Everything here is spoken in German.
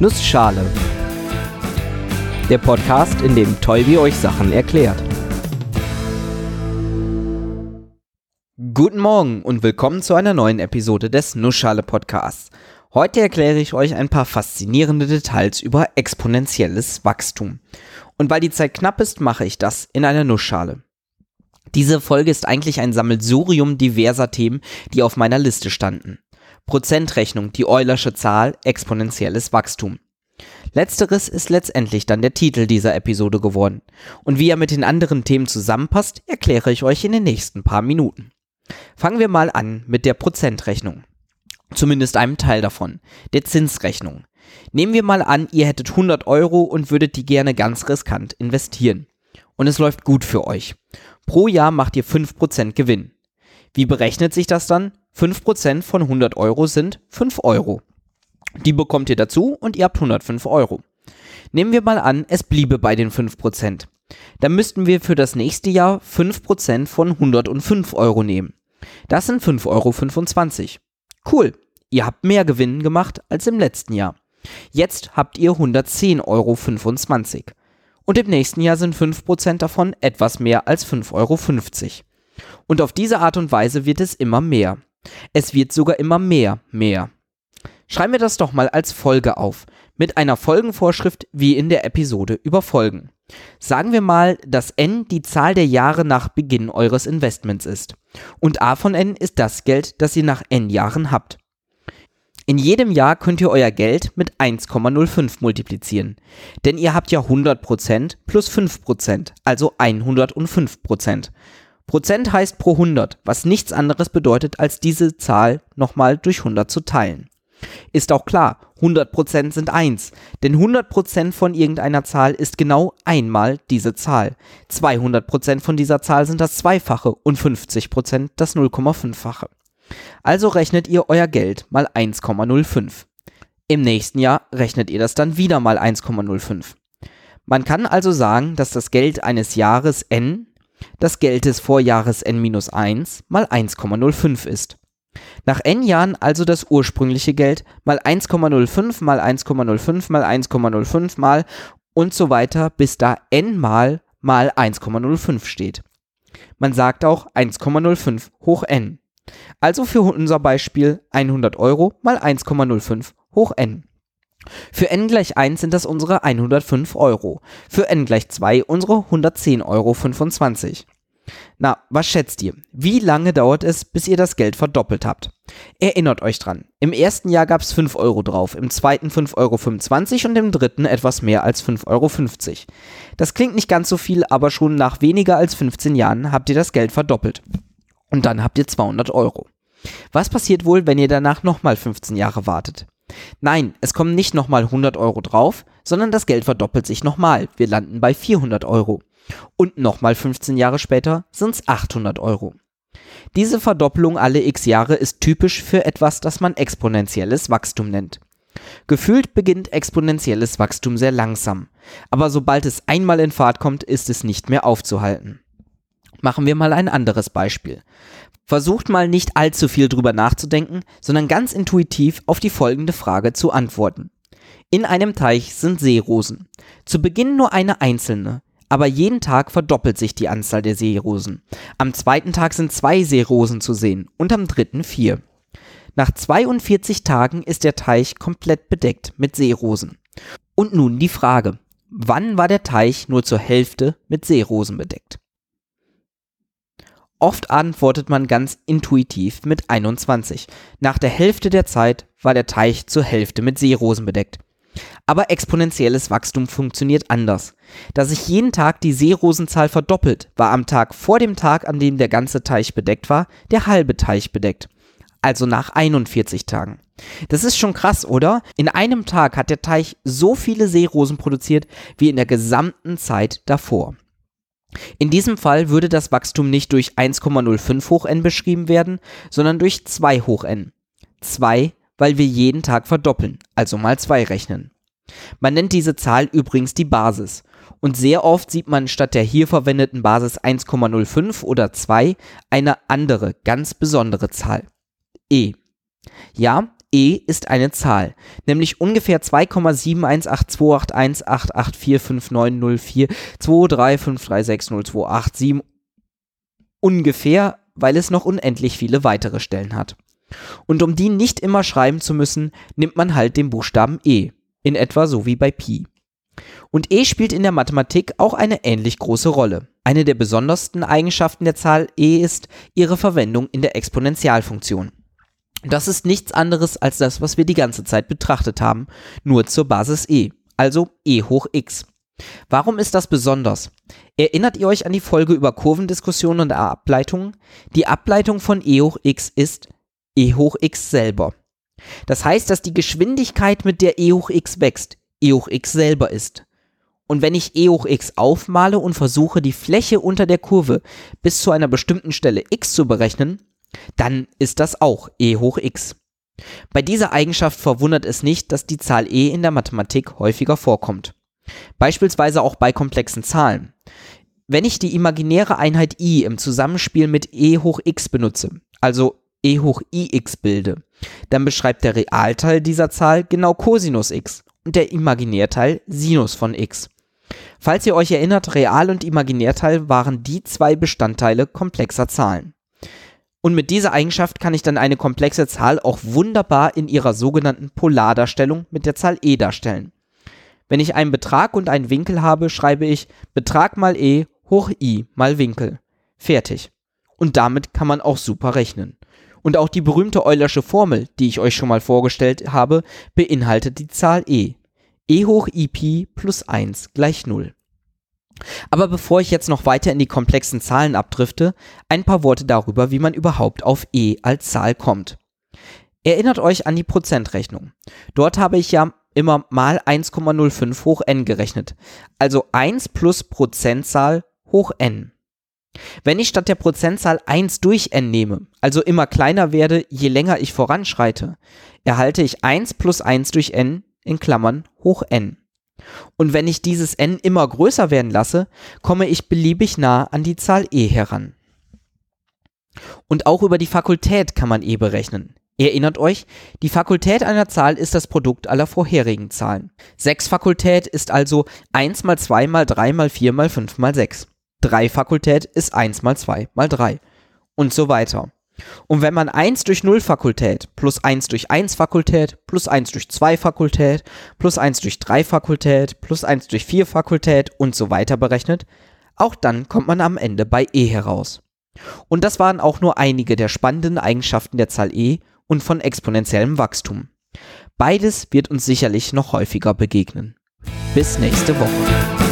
Nussschale. Der Podcast, in dem Tolbi euch Sachen erklärt. Guten Morgen und willkommen zu einer neuen Episode des Nussschale Podcasts. Heute erkläre ich euch ein paar faszinierende Details über exponentielles Wachstum. Und weil die Zeit knapp ist, mache ich das in einer Nussschale. Diese Folge ist eigentlich ein Sammelsurium diverser Themen, die auf meiner Liste standen. Prozentrechnung, die Eulersche Zahl, exponentielles Wachstum. Letzteres ist letztendlich dann der Titel dieser Episode geworden. Und wie er mit den anderen Themen zusammenpasst, erkläre ich euch in den nächsten paar Minuten. Fangen wir mal an mit der Prozentrechnung. Zumindest einem Teil davon, der Zinsrechnung. Nehmen wir mal an, ihr hättet 100 Euro und würdet die gerne ganz riskant investieren. Und es läuft gut für euch. Pro Jahr macht ihr 5% Gewinn. Wie berechnet sich das dann? 5% von 100 Euro sind 5 Euro. Die bekommt ihr dazu und ihr habt 105 Euro. Nehmen wir mal an, es bliebe bei den 5%. Dann müssten wir für das nächste Jahr 5% von 105 Euro nehmen. Das sind 5,25 Euro. Cool, ihr habt mehr Gewinn gemacht als im letzten Jahr. Jetzt habt ihr 110,25 Euro. Und im nächsten Jahr sind 5% davon etwas mehr als 5,50 Euro. Und auf diese Art und Weise wird es immer mehr. Es wird sogar immer mehr, mehr. Schreiben wir das doch mal als Folge auf, mit einer Folgenvorschrift wie in der Episode über Folgen. Sagen wir mal, dass n die Zahl der Jahre nach Beginn eures Investments ist. Und a von n ist das Geld, das ihr nach n Jahren habt. In jedem Jahr könnt ihr euer Geld mit 1,05 multiplizieren. Denn ihr habt ja 100% plus 5%, also 105%. Prozent heißt pro 100, was nichts anderes bedeutet, als diese Zahl nochmal durch 100 zu teilen. Ist auch klar, 100% sind 1, denn 100% von irgendeiner Zahl ist genau einmal diese Zahl. 200% von dieser Zahl sind das Zweifache und 50% das 0,5-fache. Also rechnet ihr euer Geld mal 1,05. Im nächsten Jahr rechnet ihr das dann wieder mal 1,05. Man kann also sagen, dass das Geld eines Jahres n das Geld des Vorjahres n-1 mal 1,05 ist. Nach n Jahren also das ursprüngliche Geld mal 1,05 mal 1,05 mal 1,05 mal und so weiter, bis da n mal mal 1,05 steht. Man sagt auch 1,05 hoch n. Also für unser Beispiel 100 Euro mal 1,05 hoch n. Für n gleich 1 sind das unsere 105 Euro. Für n gleich 2 unsere 110,25 Euro. Na, was schätzt ihr? Wie lange dauert es, bis ihr das Geld verdoppelt habt? Erinnert euch dran. Im ersten Jahr gab es 5 Euro drauf, im zweiten 5,25 Euro und im dritten etwas mehr als 5,50 Euro. Das klingt nicht ganz so viel, aber schon nach weniger als 15 Jahren habt ihr das Geld verdoppelt. Und dann habt ihr 200 Euro. Was passiert wohl, wenn ihr danach nochmal 15 Jahre wartet? Nein, es kommen nicht nochmal 100 Euro drauf, sondern das Geld verdoppelt sich nochmal. Wir landen bei 400 Euro. Und nochmal 15 Jahre später sind es 800 Euro. Diese Verdoppelung alle x Jahre ist typisch für etwas, das man exponentielles Wachstum nennt. Gefühlt beginnt exponentielles Wachstum sehr langsam, aber sobald es einmal in Fahrt kommt, ist es nicht mehr aufzuhalten. Machen wir mal ein anderes Beispiel. Versucht mal nicht allzu viel drüber nachzudenken, sondern ganz intuitiv auf die folgende Frage zu antworten. In einem Teich sind Seerosen. Zu Beginn nur eine einzelne, aber jeden Tag verdoppelt sich die Anzahl der Seerosen. Am zweiten Tag sind zwei Seerosen zu sehen und am dritten vier. Nach 42 Tagen ist der Teich komplett bedeckt mit Seerosen. Und nun die Frage, wann war der Teich nur zur Hälfte mit Seerosen bedeckt? Oft antwortet man ganz intuitiv mit 21. Nach der Hälfte der Zeit war der Teich zur Hälfte mit Seerosen bedeckt. Aber exponentielles Wachstum funktioniert anders. Da sich jeden Tag die Seerosenzahl verdoppelt, war am Tag vor dem Tag, an dem der ganze Teich bedeckt war, der halbe Teich bedeckt. Also nach 41 Tagen. Das ist schon krass, oder? In einem Tag hat der Teich so viele Seerosen produziert wie in der gesamten Zeit davor. In diesem Fall würde das Wachstum nicht durch 1,05 hoch n beschrieben werden, sondern durch 2 hoch n. 2, weil wir jeden Tag verdoppeln, also mal 2 rechnen. Man nennt diese Zahl übrigens die Basis. Und sehr oft sieht man statt der hier verwendeten Basis 1,05 oder 2 eine andere, ganz besondere Zahl. E. Ja, e ist eine Zahl, nämlich ungefähr 2,7182884590423536028 ungefähr, weil es noch unendlich viele weitere Stellen hat. Und um die nicht immer schreiben zu müssen, nimmt man halt den Buchstaben e, in etwa so wie bei Pi. Und e spielt in der Mathematik auch eine ähnlich große Rolle. Eine der besondersten Eigenschaften der Zahl e ist ihre Verwendung in der Exponentialfunktion. Das ist nichts anderes als das, was wir die ganze Zeit betrachtet haben, nur zur Basis e, also e hoch x. Warum ist das besonders? Erinnert ihr euch an die Folge über Kurvendiskussionen und Ableitungen? Die Ableitung von e hoch x ist e hoch x selber. Das heißt, dass die Geschwindigkeit, mit der e hoch x wächst, e hoch x selber ist. Und wenn ich e hoch x aufmale und versuche, die Fläche unter der Kurve bis zu einer bestimmten Stelle x zu berechnen, dann ist das auch e hoch x. Bei dieser Eigenschaft verwundert es nicht, dass die Zahl e in der Mathematik häufiger vorkommt. Beispielsweise auch bei komplexen Zahlen. Wenn ich die imaginäre Einheit i im Zusammenspiel mit e hoch x benutze, also e hoch ix bilde, dann beschreibt der Realteil dieser Zahl genau Cosinus x und der Imaginärteil Sinus von x. Falls ihr euch erinnert, Real- und Imaginärteil waren die zwei Bestandteile komplexer Zahlen. Und mit dieser Eigenschaft kann ich dann eine komplexe Zahl auch wunderbar in ihrer sogenannten Polardarstellung mit der Zahl e darstellen. Wenn ich einen Betrag und einen Winkel habe, schreibe ich Betrag mal e hoch i mal Winkel. Fertig. Und damit kann man auch super rechnen. Und auch die berühmte Eulersche Formel, die ich euch schon mal vorgestellt habe, beinhaltet die Zahl e. e hoch i pi plus 1 gleich 0. Aber bevor ich jetzt noch weiter in die komplexen Zahlen abdrifte, ein paar Worte darüber, wie man überhaupt auf e als Zahl kommt. Erinnert euch an die Prozentrechnung. Dort habe ich ja immer mal 1,05 hoch n gerechnet, also 1 plus Prozentzahl hoch n. Wenn ich statt der Prozentzahl 1 durch n nehme, also immer kleiner werde, je länger ich voranschreite, erhalte ich 1 plus 1 durch n in Klammern hoch n. Und wenn ich dieses n immer größer werden lasse, komme ich beliebig nah an die Zahl e heran. Und auch über die Fakultät kann man e berechnen. Erinnert euch, die Fakultät einer Zahl ist das Produkt aller vorherigen Zahlen. 6 Fakultät ist also 1 mal 2 mal 3 mal 4 mal 5 mal 6. 3 Fakultät ist 1 mal 2 mal 3 und so weiter. Und wenn man 1 durch 0 Fakultät plus 1 durch 1 Fakultät plus 1 durch 2 Fakultät plus 1 durch 3 Fakultät plus 1 durch 4 Fakultät und so weiter berechnet, auch dann kommt man am Ende bei e heraus. Und das waren auch nur einige der spannenden Eigenschaften der Zahl e und von exponentiellem Wachstum. Beides wird uns sicherlich noch häufiger begegnen. Bis nächste Woche.